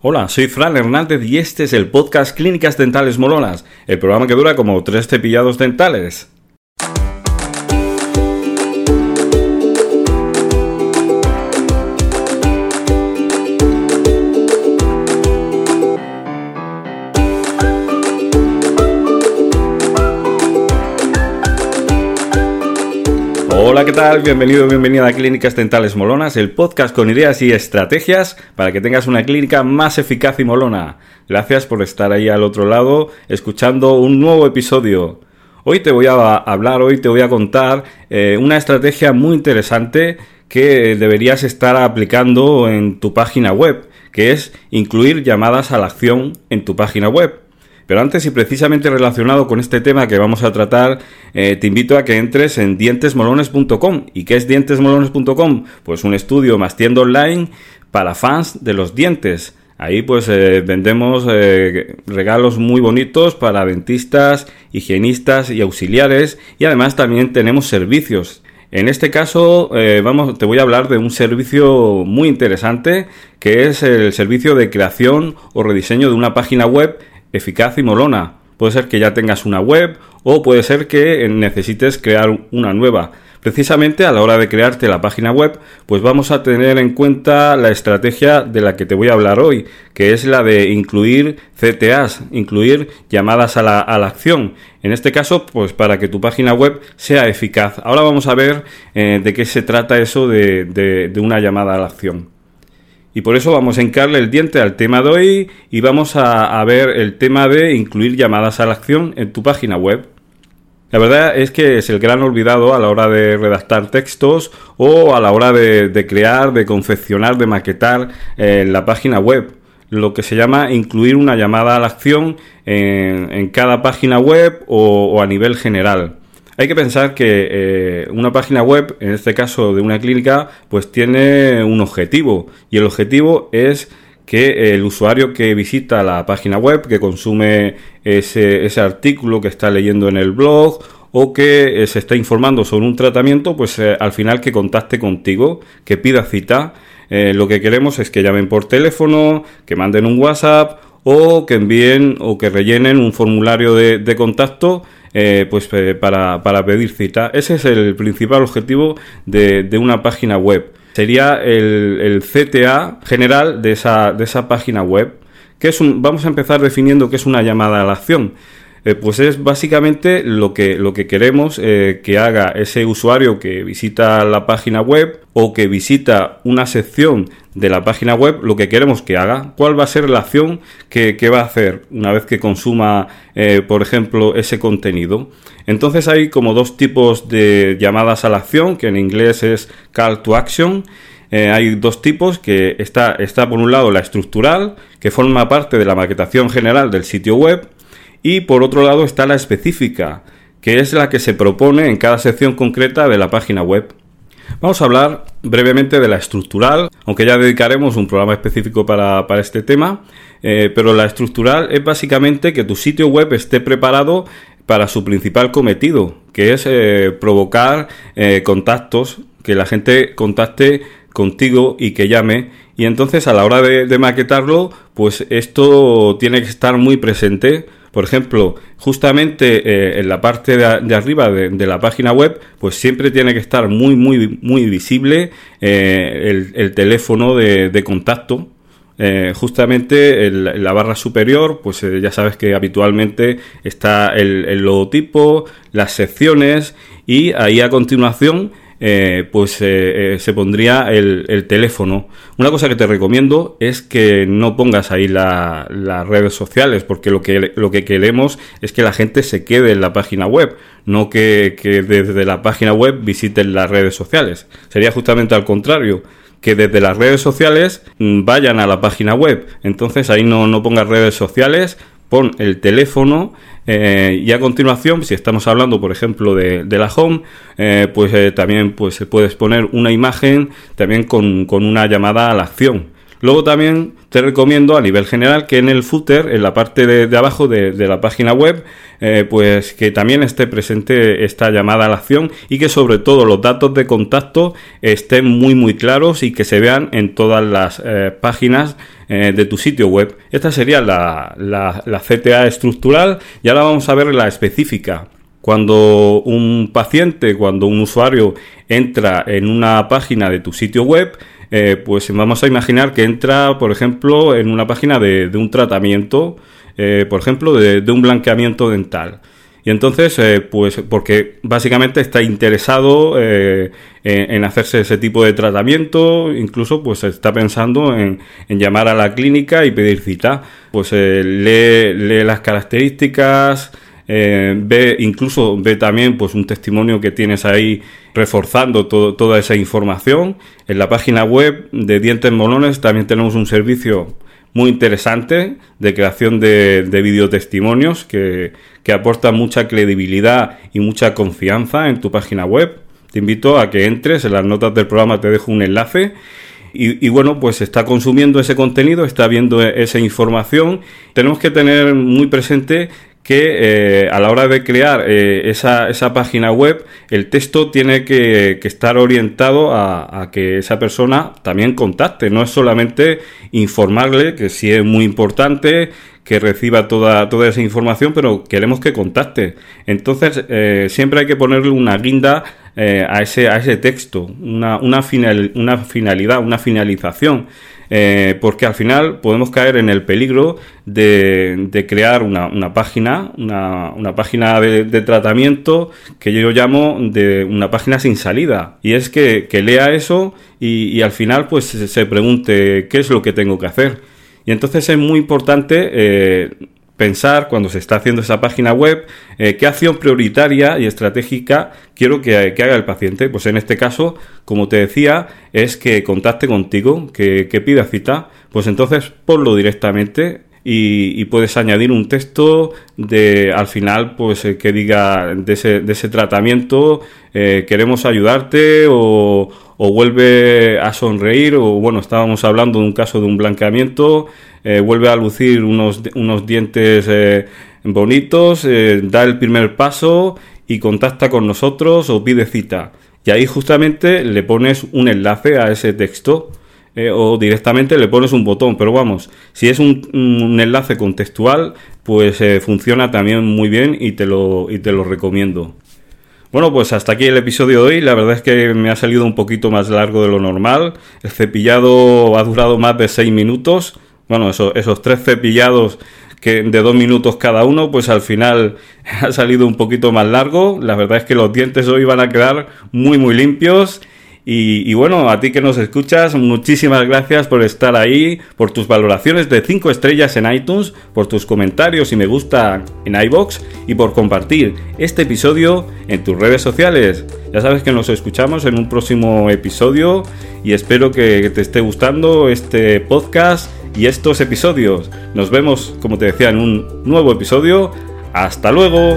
Hola, soy Fran Hernández y este es el podcast Clínicas Dentales Molonas, el programa que dura como tres cepillados dentales. Hola, ¿qué tal? Bienvenido, bienvenida a Clínicas Dentales Molonas, el podcast con ideas y estrategias para que tengas una clínica más eficaz y molona. Gracias por estar ahí al otro lado escuchando un nuevo episodio. Hoy te voy a hablar, hoy te voy a contar eh, una estrategia muy interesante que deberías estar aplicando en tu página web, que es incluir llamadas a la acción en tu página web. Pero antes y precisamente relacionado con este tema que vamos a tratar, eh, te invito a que entres en dientesmolones.com. ¿Y qué es dientesmolones.com? Pues un estudio más tienda online para fans de los dientes. Ahí pues eh, vendemos eh, regalos muy bonitos para dentistas, higienistas y auxiliares y además también tenemos servicios. En este caso te voy a hablar de un servicio muy interesante que es el servicio de creación o rediseño de una página web eficaz y molona. Puede ser que ya tengas una web o puede ser que necesites crear una nueva. Precisamente a la hora de crearte la página web, pues vamos a tener en cuenta la estrategia de la que te voy a hablar hoy, que es la de incluir CTAs, incluir llamadas a la, acción. En este caso, pues para que tu página web sea eficaz. Ahora vamos a ver eh, de qué se trata eso de una llamada a la acción. Y por eso vamos a encarle el diente al tema de hoy y vamos a, ver el tema de incluir llamadas a la acción en tu página web. La verdad es que es el gran olvidado a la hora de redactar textos o a la hora de, crear, de confeccionar, de maquetar eh, la página web. Lo que se llama incluir una llamada a la acción en, cada página web o a nivel general. Hay que pensar que eh, una página web, en este caso de una clínica, pues tiene un objetivo y el objetivo es que el usuario que visita la página web, que consume ese, artículo que está leyendo en el blog o que eh, se está informando sobre un tratamiento, pues eh, al final que contacte contigo, que pida cita. lo que queremos es que llamen por teléfono, que manden un WhatsApp o que envíen o que rellenen un formulario de, contacto eh, pues eh, para, pedir cita. Ese es el principal objetivo de, una página web. Sería el, CTA general de esa, de esa página web. Que es vamos a empezar definiendo qué es una llamada a la acción. Eh, pues es básicamente lo que, lo que queremos eh, que haga ese usuario que visita la página web o que visita una sección de la página web, lo que queremos que haga, cuál va a ser la acción que, va a hacer una vez que consuma, eh, por ejemplo, ese contenido. Entonces hay como dos tipos de llamadas a la acción, que en inglés es call to action. hay dos tipos, que está, está por un lado la estructural, que forma parte de la maquetación general del sitio web, y por otro lado está la específica, que es la que se propone en cada sección concreta de la página web. Vamos a hablar brevemente de la estructural, aunque ya dedicaremos un programa específico para, este tema, eh, pero la estructural es básicamente que tu sitio web esté preparado para su principal cometido, que es eh, provocar eh, contactos, que la gente contacte contigo y que llame y entonces a la hora de maquetarlo pues esto tiene que estar muy presente por ejemplo, justamente eh, en la parte de, arriba de, la página web, pues siempre tiene que estar muy, muy, muy visible eh, el, teléfono de, contacto. Eh, justamente en la barra superior, pues ya sabes que habitualmente está el logotipo, las secciones y ahí a continuación eh, pues eh, eh, se pondría el, teléfono. Una cosa que te recomiendo es que no pongas ahí las redes sociales, porque lo que, lo que queremos es que la gente se quede en la página web, no que, desde la página web visiten las redes sociales. Sería justamente al contrario que desde las redes sociales mm, vayan a la página web. Entonces ahí no, no pongas redes sociales, pon el teléfono eh, y a continuación, si estamos hablando, por ejemplo, de, la home, eh, pues eh, también pues, puedes poner una imagen también con, una llamada a la acción. Luego también te recomiendo a nivel general que en el footer, en la parte de, abajo de, la página web, eh, pues que también esté presente esta llamada a la acción y que sobre todo los datos de contacto estén muy muy claros y que se vean en todas las eh, páginas eh, de tu sitio web. Esta sería la, la, la CTA estructural y ahora vamos a ver la específica. Cuando un paciente, cuando un usuario entra en una página de tu sitio web, eh, pues vamos a imaginar que entra, por ejemplo, en una página de, un tratamiento, eh, por ejemplo, de, un blanqueamiento dental. Y entonces, eh, pues porque básicamente está interesado en, hacerse ese tipo de tratamiento, incluso pues está pensando en, llamar a la clínica y pedir cita. Pues lee, lee las características, eh, ve incluso ve también pues un testimonio que tienes ahí reforzando toda esa información. En la página web de dientes molones también tenemos un servicio muy interesante de creación de, de videotestimonios que, que aporta mucha credibilidad y mucha confianza en tu página web. Te invito a que entres en las notas del programa te dejo un enlace. Y, y, bueno, pues está consumiendo ese contenido, está viendo esa información. Tenemos que tener muy presente que eh, a la hora de crear eh, esa, esa, página web, el texto tiene que, estar orientado a, que esa persona también contacte. No es solamente informarle, que sí es muy importante, que reciba toda, toda esa información, pero queremos que contacte. Entonces, eh, siempre hay que ponerle una guinda a, ese, a ese texto, una, una, final, una finalidad, una finalización. Eh, porque al final podemos caer en el peligro de, crear una, página, una, página de, tratamiento que yo llamo de una página sin salida. Y es que, lea eso y, al final pues se pregunte qué es lo que tengo que hacer. Y entonces es muy importante eh, pensar cuando se está haciendo esa página web eh, qué acción prioritaria y estratégica quiero que, haga el paciente. Pues en este caso, como te decía, es que contacte contigo, que, pida cita. Pues entonces ponlo directamente y, puedes añadir un texto de al final pues eh, que diga de ese, de ese tratamiento eh, queremos ayudarte o, o, vuelve a sonreír o bueno estábamos hablando de un caso de un blanqueamiento eh, vuelve a lucir unos, unos dientes eh, bonitos, eh, da el primer paso y contacta con nosotros o pide cita. Y ahí justamente le pones un enlace a ese texto o directamente le pones un botón. Pero vamos, si es un, enlace contextual, pues funciona también muy bien y te, lo, y te lo recomiendo. Bueno, pues hasta aquí el episodio de hoy. La verdad es que me ha salido un poquito más largo de lo normal. El cepillado ha durado más de 6 minutos bueno, esos tres cepillados que de dos minutos cada uno, pues al final ha salido un poquito más largo. La verdad es que los dientes hoy van a quedar muy muy limpios y, bueno, a ti que nos escuchas, muchísimas gracias por estar ahí, por tus valoraciones de 5 estrellas en iTunes, por tus comentarios y me gusta en iBox y por compartir este episodio en tus redes sociales. Ya sabes que nos escuchamos en un próximo episodio y espero que te esté gustando este podcast y estos episodios. Nos vemos, como te decía, en un nuevo episodio. Hasta luego.